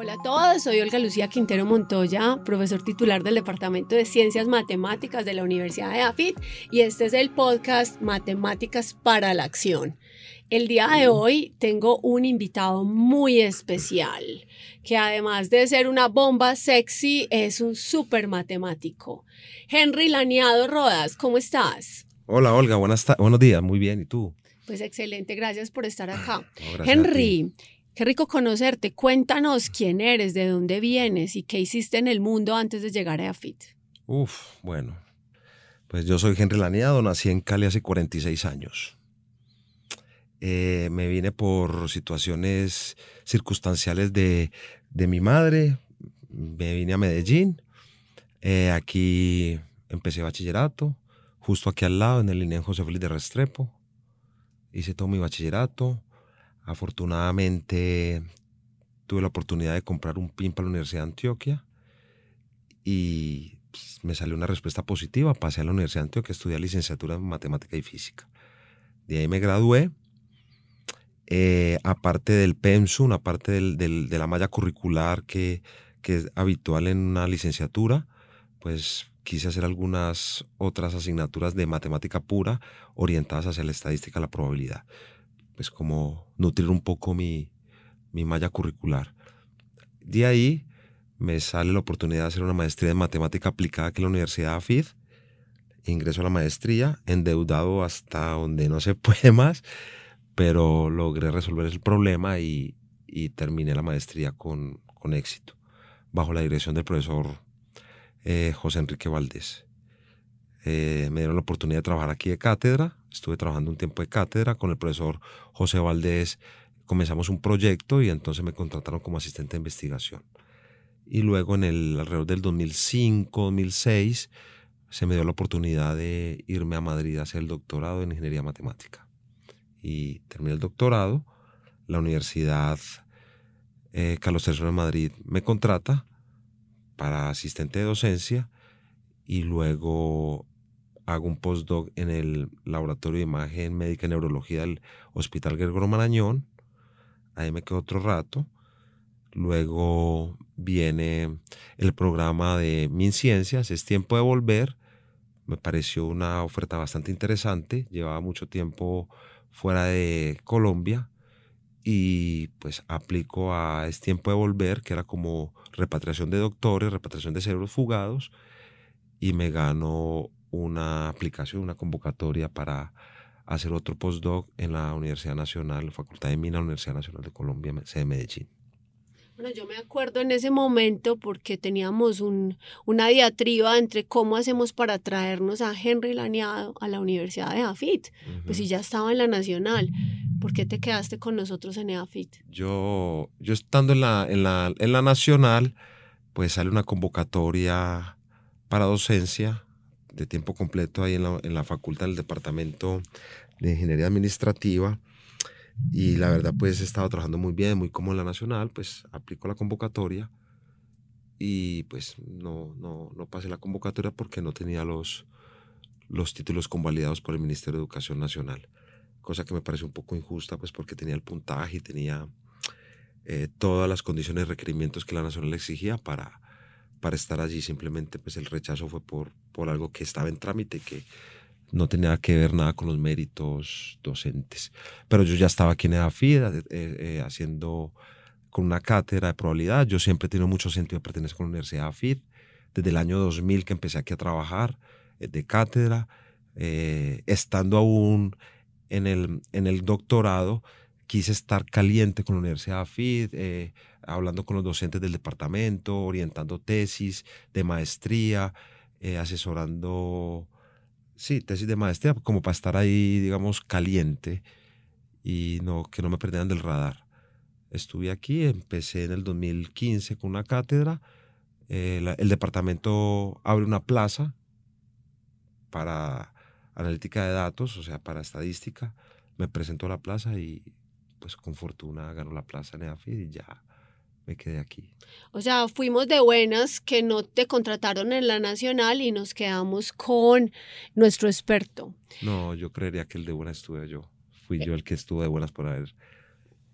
Hola a todos, soy Olga Lucía Quintero Montoya, profesor titular del Departamento de Ciencias Matemáticas de la Universidad de AFIT y este es el podcast Matemáticas para la Acción. El día de hoy tengo un invitado muy especial, que además de ser una bomba sexy, es un súper matemático. Henry Laniado Rodas, ¿cómo estás? Hola Olga, buenas buenos días, muy bien, ¿y tú? Pues excelente, gracias por estar acá. Henry, Qué rico conocerte. Cuéntanos quién eres, de dónde vienes y qué hiciste en el mundo antes de llegar a AFIT. Uf, bueno. Pues yo soy Henry Laniado, nací en Cali hace 46 años. Eh, me vine por situaciones circunstanciales de, mi madre. Me vine a Medellín. Eh, aquí empecé bachillerato, justo aquí al lado, en el INEN José Félix de Restrepo. Hice todo mi bachillerato. Afortunadamente tuve la oportunidad de comprar un PIN para la Universidad de Antioquia y pues, me salió una respuesta positiva. Pasé a la Universidad de Antioquia, estudié licenciatura en matemática y física. De ahí me gradué. Eh, aparte del PEMSUM, aparte de la malla curricular que es habitual en una licenciatura, pues quise hacer algunas otras asignaturas de matemática pura orientadas hacia la estadística y la probabilidad pues como nutrir un poco mi, mi malla curricular. De ahí me sale la oportunidad de hacer una maestría en matemática aplicada aquí en la Universidad AFID. Ingreso a la maestría, endeudado hasta donde no se puede más, pero logré resolver el problema y, y terminé la maestría con, con, éxito, bajo la dirección del profesor eh, José Enrique Valdés. Eh, me dieron la oportunidad de trabajar aquí de cátedra Estuve trabajando un tiempo de cátedra con el profesor José Valdés. Comenzamos un proyecto y entonces me contrataron como asistente de investigación. Y luego en el alrededor del 2005, 2006, se me dio la oportunidad de irme a Madrid a hacer el doctorado en ingeniería matemática. Y terminé el doctorado. La Universidad eh, Carlos III de Madrid me contrata para asistente de docencia y luego hago un postdoc en el Laboratorio de Imagen Médica y Neurología del Hospital Gregorio Marañón. Ahí me quedo otro rato. Luego viene el programa de MinCiencias, es tiempo de volver. Me pareció una oferta bastante interesante. Llevaba mucho tiempo fuera de Colombia y pues aplico a Es tiempo de volver, que era como repatriación de doctores, repatriación de cerebros fugados y me gano una aplicación, una convocatoria para hacer otro postdoc en la Universidad Nacional, Facultad de Minas, Universidad Nacional de Colombia, sede de Medellín. Bueno, yo me acuerdo en ese momento porque teníamos un, una diatriba entre cómo hacemos para traernos a Henry Laniado a la Universidad de AFIT. Pues si ya estaba en la Nacional, ¿por qué te quedaste con nosotros en AFIT? Yo, yo estando en la, en, la, en la Nacional, pues sale una convocatoria para docencia de tiempo completo ahí en la, en la facultad del Departamento de Ingeniería Administrativa. Y la verdad, pues he estado trabajando muy bien, muy cómodo en la nacional, pues aplico la convocatoria y pues no, no, no pasé la convocatoria porque no tenía los, los títulos convalidados por el Ministerio de Educación Nacional, cosa que me parece un poco injusta, pues porque tenía el puntaje y tenía eh, todas las condiciones y requerimientos que la nacional exigía para, para estar allí. Simplemente pues el rechazo fue por, por algo que estaba en trámite, que no tenía que ver nada con los méritos docentes. Pero yo ya estaba aquí en EAFID eh, eh, haciendo con una cátedra de probabilidad. Yo siempre he tenido mucho sentido de pertenecer con la Universidad AFID. Desde el año 2000 que empecé aquí a trabajar eh, de cátedra, estando aún en el, en el doctorado, quise estar caliente con la Universidad AFID, eh, hablando con los docentes del departamento, orientando tesis de maestría, eh, asesorando, sí, tesis de maestría, como para estar ahí, digamos, caliente y no, que no me perdieran del radar. Estuve aquí, empecé en el 2015 con una cátedra. Eh, el departamento abre una plaza para analítica de datos, o sea, para estadística. Me presentó a la plaza y pues con fortuna ganó la plaza en EAFID y ya me quedé aquí. O sea, fuimos de buenas que no te contrataron en la nacional y nos quedamos con nuestro experto. No, yo creería que el de buenas estuve yo. Fui yo el que estuvo de buenas por haber,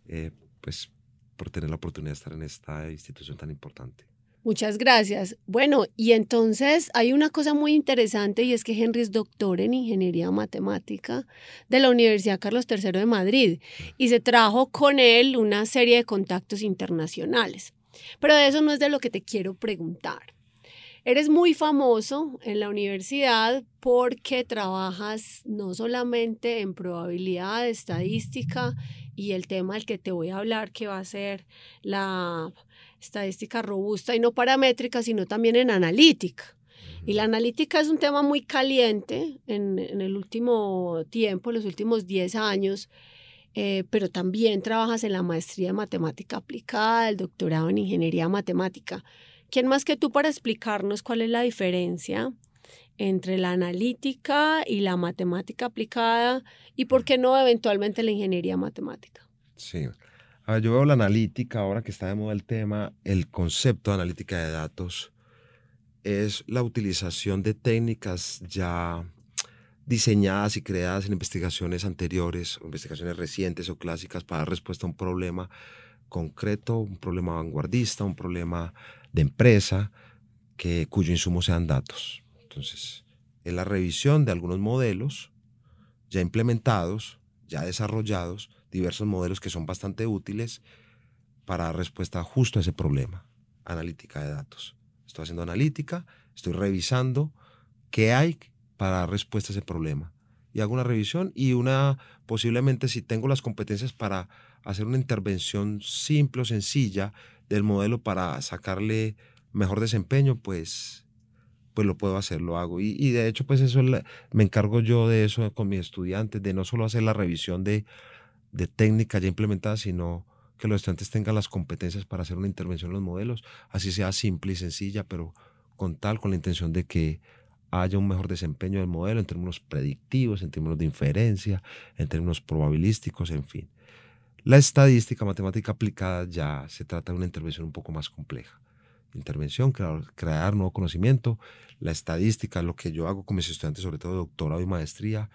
eh, pues, por tener la oportunidad de estar en esta institución tan importante. Muchas gracias. Bueno, y entonces hay una cosa muy interesante y es que Henry es doctor en Ingeniería Matemática de la Universidad Carlos III de Madrid y se trajo con él una serie de contactos internacionales. Pero de eso no es de lo que te quiero preguntar. Eres muy famoso en la universidad porque trabajas no solamente en probabilidad, estadística y el tema del que te voy a hablar que va a ser la estadística robusta y no paramétrica, sino también en analítica. Y la analítica es un tema muy caliente en, el último tiempo, los últimos 10 años, eh, pero también trabajas en la maestría de matemática aplicada, el doctorado en ingeniería matemática. ¿Quién más que tú para explicarnos cuál es la diferencia entre la analítica y la matemática aplicada y por qué no eventualmente la ingeniería matemática? Sí, yo veo la analítica, ahora que está de moda el tema, el concepto de analítica de datos es la utilización de técnicas ya diseñadas y creadas en investigaciones anteriores, investigaciones recientes o clásicas para dar respuesta a un problema concreto, un problema vanguardista, un problema de empresa, que, cuyo insumo sean datos. Entonces, es la revisión de algunos modelos ya implementados, ya desarrollados, diversos modelos que son bastante útiles para dar respuesta justo a ese problema. Analítica de datos. Estoy haciendo analítica, estoy revisando qué hay para dar respuesta a ese problema. Y hago una revisión y una, posiblemente si tengo las competencias para hacer una intervención simple o sencilla del modelo para sacarle mejor desempeño, pues, pues lo puedo hacer, lo hago. Y, de hecho, pues eso me encargo yo de eso con mis estudiantes, de no solo hacer la revisión de de técnica ya implementada, sino que los estudiantes tengan las competencias para hacer una intervención en los modelos, así sea simple y sencilla, pero con tal, con la intención de que haya un mejor desempeño del modelo en términos predictivos, en términos de inferencia, en términos probabilísticos, en fin. La estadística matemática aplicada ya se trata de una intervención un poco más compleja. Intervención, crear, crear nuevo conocimiento. La estadística, lo que yo hago con mis estudiantes, sobre todo doctorado y maestría,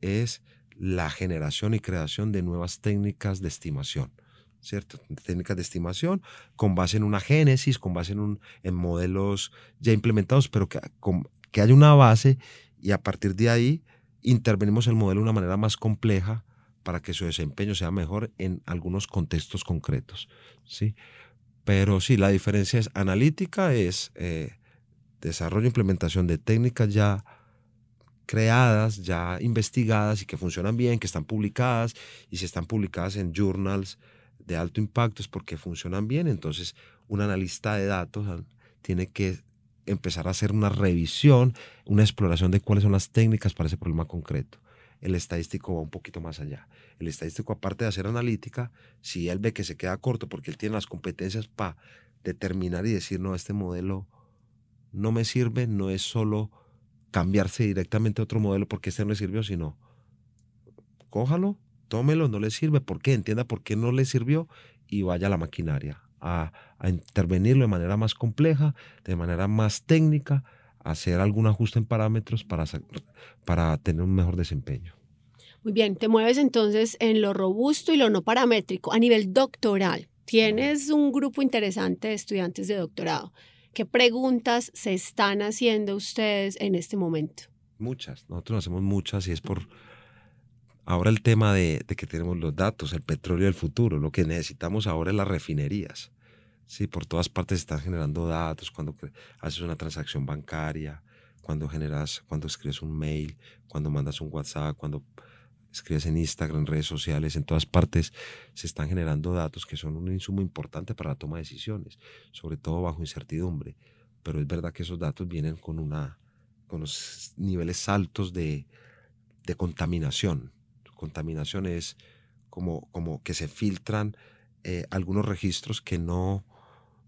es la generación y creación de nuevas técnicas de estimación. ¿cierto? Técnicas de estimación con base en una génesis, con base en, un, en modelos ya implementados, pero que, que haya una base y a partir de ahí intervenimos el modelo de una manera más compleja para que su desempeño sea mejor en algunos contextos concretos. ¿sí? Pero sí, la diferencia es analítica, es eh, desarrollo e implementación de técnicas ya creadas, ya investigadas y que funcionan bien, que están publicadas y si están publicadas en journals de alto impacto es porque funcionan bien. Entonces, un analista de datos ah, tiene que empezar a hacer una revisión, una exploración de cuáles son las técnicas para ese problema concreto. El estadístico va un poquito más allá. El estadístico, aparte de hacer analítica, si él ve que se queda corto porque él tiene las competencias para determinar y decir, no, este modelo no me sirve, no es solo cambiarse directamente a otro modelo porque este no le sirvió, sino cójalo, tómelo, no le sirve, ¿por qué? Entienda por qué no le sirvió y vaya a la maquinaria a, intervenirlo de manera más compleja, de manera más técnica, hacer algún ajuste en parámetros para, para tener un mejor desempeño. Muy bien, te mueves entonces en lo robusto y lo no paramétrico a nivel doctoral. Tienes un grupo interesante de estudiantes de doctorado. ¿Qué preguntas se están haciendo ustedes en este momento? Muchas, nosotros hacemos muchas y es por ahora el tema de, que tenemos los datos, el petróleo del futuro, lo que necesitamos ahora es las refinerías. Sí, por todas partes están generando datos cuando haces una transacción bancaria, cuando generas, cuando escribes un mail, cuando mandas un WhatsApp, cuando escribes en Instagram, en redes sociales, en todas partes, se están generando datos que son un insumo importante para la toma de decisiones, sobre todo bajo incertidumbre. Pero es verdad que esos datos vienen con, una, con unos niveles altos de, de contaminación. Contaminación es como, como que se filtran eh, algunos registros que no,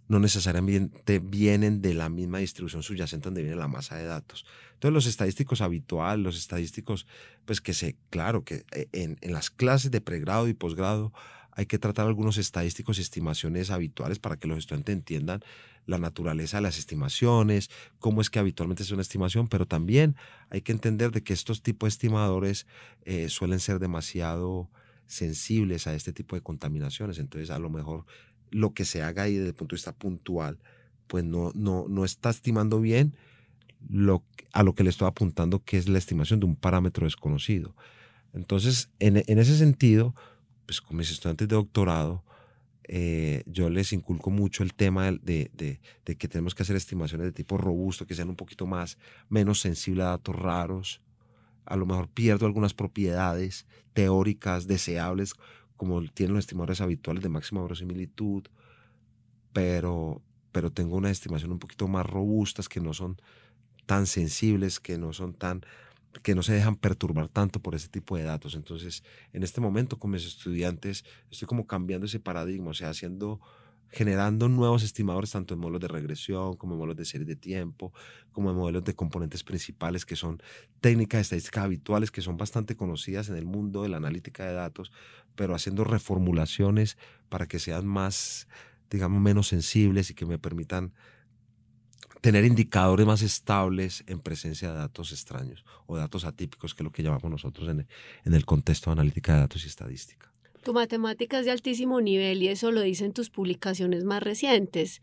no necesariamente vienen de la misma distribución subyacente donde viene la masa de datos. Entonces los estadísticos habituales, los estadísticos, pues que se, claro, que eh, en, las clases de pregrado y posgrado hay que tratar algunos estadísticos y estimaciones habituales para que los estudiantes entiendan la naturaleza de las estimaciones, cómo es que habitualmente es una estimación, pero también hay que entender de que estos tipos de estimadores eh, suelen ser demasiado sensibles a este tipo de contaminaciones. Entonces, a lo mejor lo que se haga ahí desde el punto de vista puntual, pues no, no, no está estimando bien lo, a lo que le estoy apuntando, que es la estimación de un parámetro desconocido. Entonces, en, en ese sentido, pues con mis estudiantes de doctorado, eh, yo les inculco mucho el tema de, de, de, que tenemos que hacer estimaciones de tipo robusto, que sean un poquito más, menos sensibles a datos raros. A lo mejor pierdo algunas propiedades teóricas deseables, como tienen los estimadores habituales de máxima verosimilitud, pero, pero tengo una estimación un poquito más robustas que no son tan sensibles, que no son tan que no se dejan perturbar tanto por ese tipo de datos. Entonces, en este momento con mis estudiantes estoy como cambiando ese paradigma, o sea, haciendo generando nuevos estimadores tanto en modelos de regresión como en modelos de series de tiempo, como en modelos de componentes principales que son técnicas estadísticas habituales que son bastante conocidas en el mundo de la analítica de datos, pero haciendo reformulaciones para que sean más, digamos, menos sensibles y que me permitan tener indicadores más estables en presencia de datos extraños o datos atípicos, que es lo que llamamos nosotros en, el contexto de analítica de datos y estadística. Tu matemática es de altísimo nivel y eso lo dicen tus publicaciones más recientes,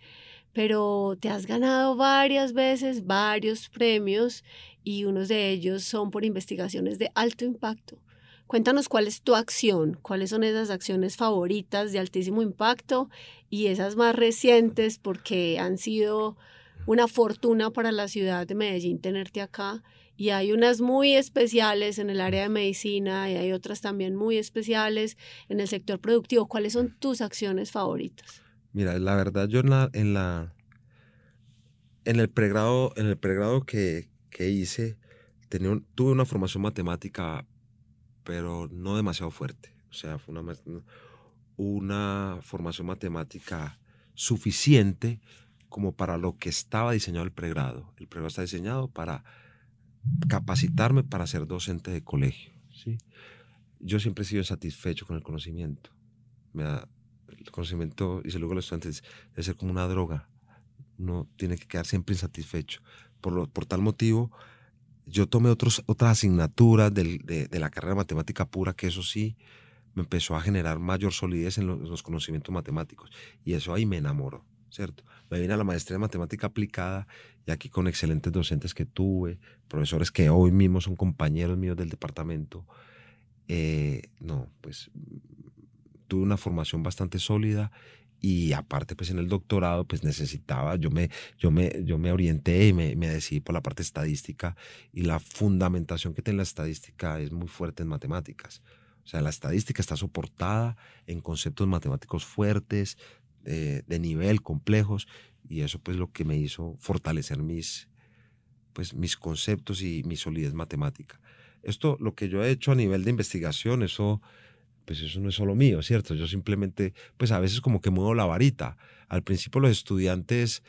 pero te has ganado varias veces varios premios y unos de ellos son por investigaciones de alto impacto. Cuéntanos cuál es tu acción, cuáles son esas acciones favoritas de altísimo impacto y esas más recientes porque han sido una fortuna para la ciudad de Medellín tenerte acá. Y hay unas muy especiales en el área de medicina y hay otras también muy especiales en el sector productivo. ¿Cuáles son tus acciones favoritas? Mira, la verdad yo en la, en, la, en el pregrado, en el pregrado que, que hice, tenía tuve una formación matemática, pero no demasiado fuerte. O sea, fue una, una formación matemática suficiente como para lo que estaba diseñado el pregrado. El pregrado está diseñado para capacitarme para ser docente de colegio. ¿sí? Yo siempre he sido satisfecho con el conocimiento. Me el conocimiento, y se luego los estudiantes, debe ser como una droga. Uno tiene que quedar siempre insatisfecho. Por, lo, por tal motivo, yo tomé otros, otras asignaturas de, de, la carrera de matemática pura, que eso sí me empezó a generar mayor solidez en los, en los conocimientos matemáticos. Y eso ahí me enamoró. ¿Cierto? Me vine a la maestría de matemática aplicada y aquí con excelentes docentes que tuve, profesores que hoy mismo son compañeros míos del departamento. Eh, no, pues tuve una formación bastante sólida y aparte pues en el doctorado pues necesitaba, yo me, yo me, yo me orienté y me, me decidí por la parte estadística y la fundamentación que tiene la estadística es muy fuerte en matemáticas. O sea, la estadística está soportada en conceptos matemáticos fuertes, de, nivel, complejos, y eso pues lo que me hizo fortalecer mis, pues, mis conceptos y mi solidez matemática. Esto, lo que yo he hecho a nivel de investigación, eso, pues eso no es solo mío, ¿cierto? Yo simplemente, pues a veces como que muevo la varita. Al principio los estudiantes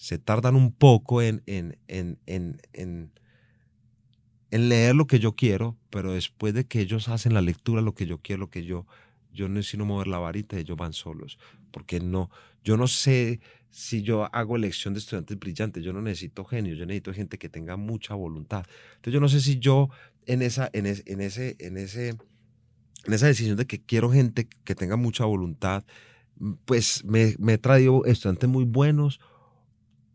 se tardan un poco en, en, en, en, leer lo que yo quiero, pero después de que ellos hacen la lectura, lo que yo quiero, lo que yo yo necesito mover la varita y ellos van solos, porque no, yo no sé si yo hago elección de estudiantes brillantes, yo no necesito genios, yo necesito gente que tenga mucha voluntad. Entonces yo no sé si yo en esa, en, ese, en, ese, en, ese, en esa decisión de que quiero gente que tenga mucha voluntad, mm, pues me, me he traído estudiantes muy buenos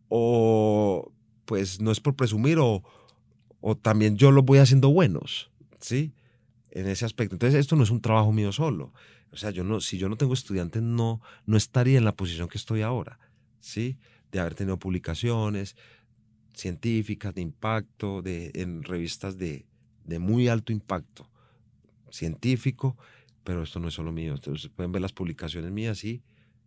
o pues no es por presumir o, o también yo los voy haciendo buenos, ¿sí? En ese aspecto. Entonces, esto no es un trabajo mío solo. O sea, yo no, si yo no tengo estudiantes, no, no estaría en la posición que estoy ahora, ¿sí? De haber tenido publicaciones científicas de impacto, de, en revistas de, de muy alto impacto científico, pero esto no es solo mío. Ustedes pueden ver las publicaciones mías y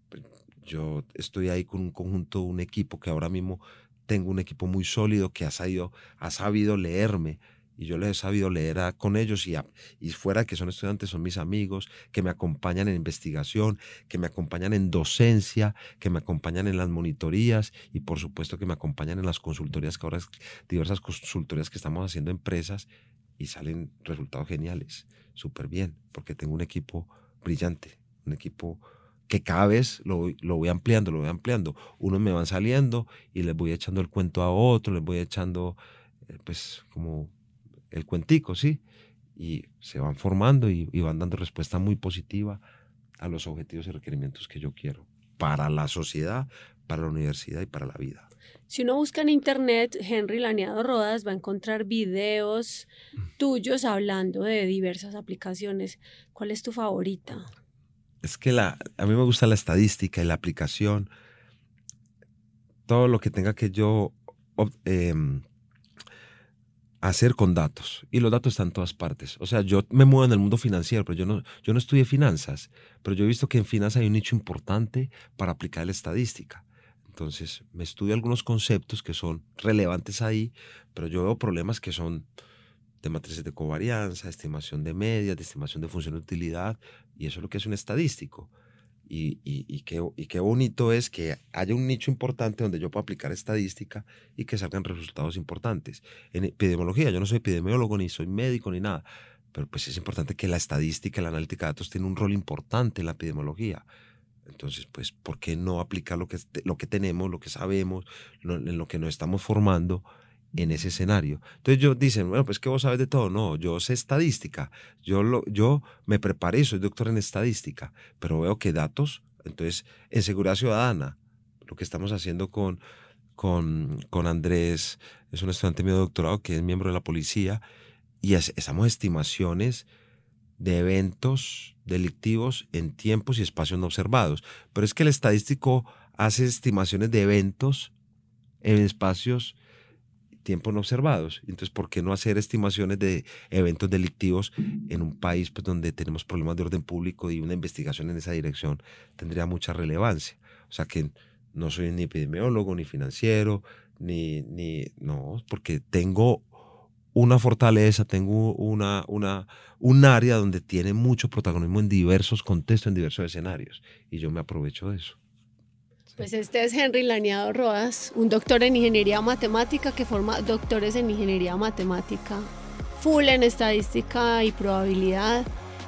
pues, yo estoy ahí con un conjunto, un equipo que ahora mismo tengo un equipo muy sólido que ha sabido, ha sabido leerme, y yo les he sabido leer con ellos y, y fuera que son estudiantes, son mis amigos, que me acompañan en investigación, que me acompañan en docencia, que me acompañan en las monitorías y por supuesto que me acompañan en las consultorías, que ahora es diversas consultorías que estamos haciendo empresas y salen resultados geniales, súper bien, porque tengo un equipo brillante, un equipo que cada vez lo, lo, voy ampliando, lo voy ampliando. Unos me van saliendo y les voy echando el cuento a otro, les voy echando, eh, pues, como el cuentico, ¿sí? Y se van formando y, van dando respuesta muy positiva a los objetivos y requerimientos que yo quiero. para la sociedad, para la universidad y para la vida. Si uno busca en internet Henry Laneado Rodas, va a encontrar videos mm. tuyos hablando de diversas aplicaciones. ¿Cuál es tu favorita? Es que la, a mí me gusta la estadística y la aplicación. Todo lo que tenga que yo em, hacer con datos. Y los datos están en todas partes. O sea, yo me muevo en el mundo financiero, pero yo no, yo no estudié finanzas. Pero yo he visto que en finanzas hay un nicho importante para aplicar la estadística. Entonces, me estudio algunos conceptos que son relevantes ahí, pero yo veo problemas que son de matrices de covarianza, estimación de medias, de estimación de función de utilidad, y eso es lo que es un estadístico. Y, y, qué, y, qué, bonito es que haya un nicho importante donde yo pueda aplicar estadística y que salgan resultados importantes. En epidemiología, yo no soy epidemiólogo, ni soy médico, ni nada, pero pues es importante que la estadística, la analítica de datos tiene un rol importante en la epidemiología. Entonces, pues, ¿por qué no aplicar lo que, lo que tenemos, lo que sabemos, en lo que nos estamos formando en ese escenario. Entonces yo dicen, bueno, pues que vos sabes de todo. No, yo sé estadística. Yo, lo, yo me preparé, soy doctor en estadística, pero veo que datos, entonces en seguridad ciudadana, lo que estamos haciendo con, con, con Andrés, es un estudiante mío de doctorado que es miembro de la policía, y estamos estimaciones de eventos delictivos en tiempos y espacios no observados. Pero es que el estadístico hace estimaciones de eventos en espacios tiempo no observados. Entonces, ¿por qué no hacer estimaciones de eventos delictivos en un país pues, donde tenemos problemas de orden público y una investigación en esa dirección tendría mucha relevancia? O sea que no soy ni epidemiólogo, ni financiero, ni, ni no, porque tengo una fortaleza, tengo una, una, un área donde tiene mucho protagonismo en diversos contextos, en diversos escenarios, y yo me aprovecho de eso. Pues este es Henry Laneado Rodas, un doctor en ingeniería matemática que forma doctores en ingeniería matemática, full en estadística y probabilidad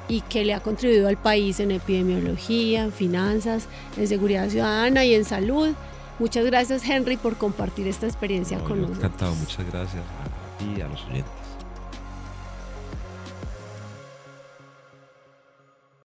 y que le ha contribuido al país en epidemiología, en finanzas, en seguridad ciudadana y en salud. Muchas gracias Henry por compartir esta experiencia con nosotros. Encantado, muchas gracias a ti y a los oyentes.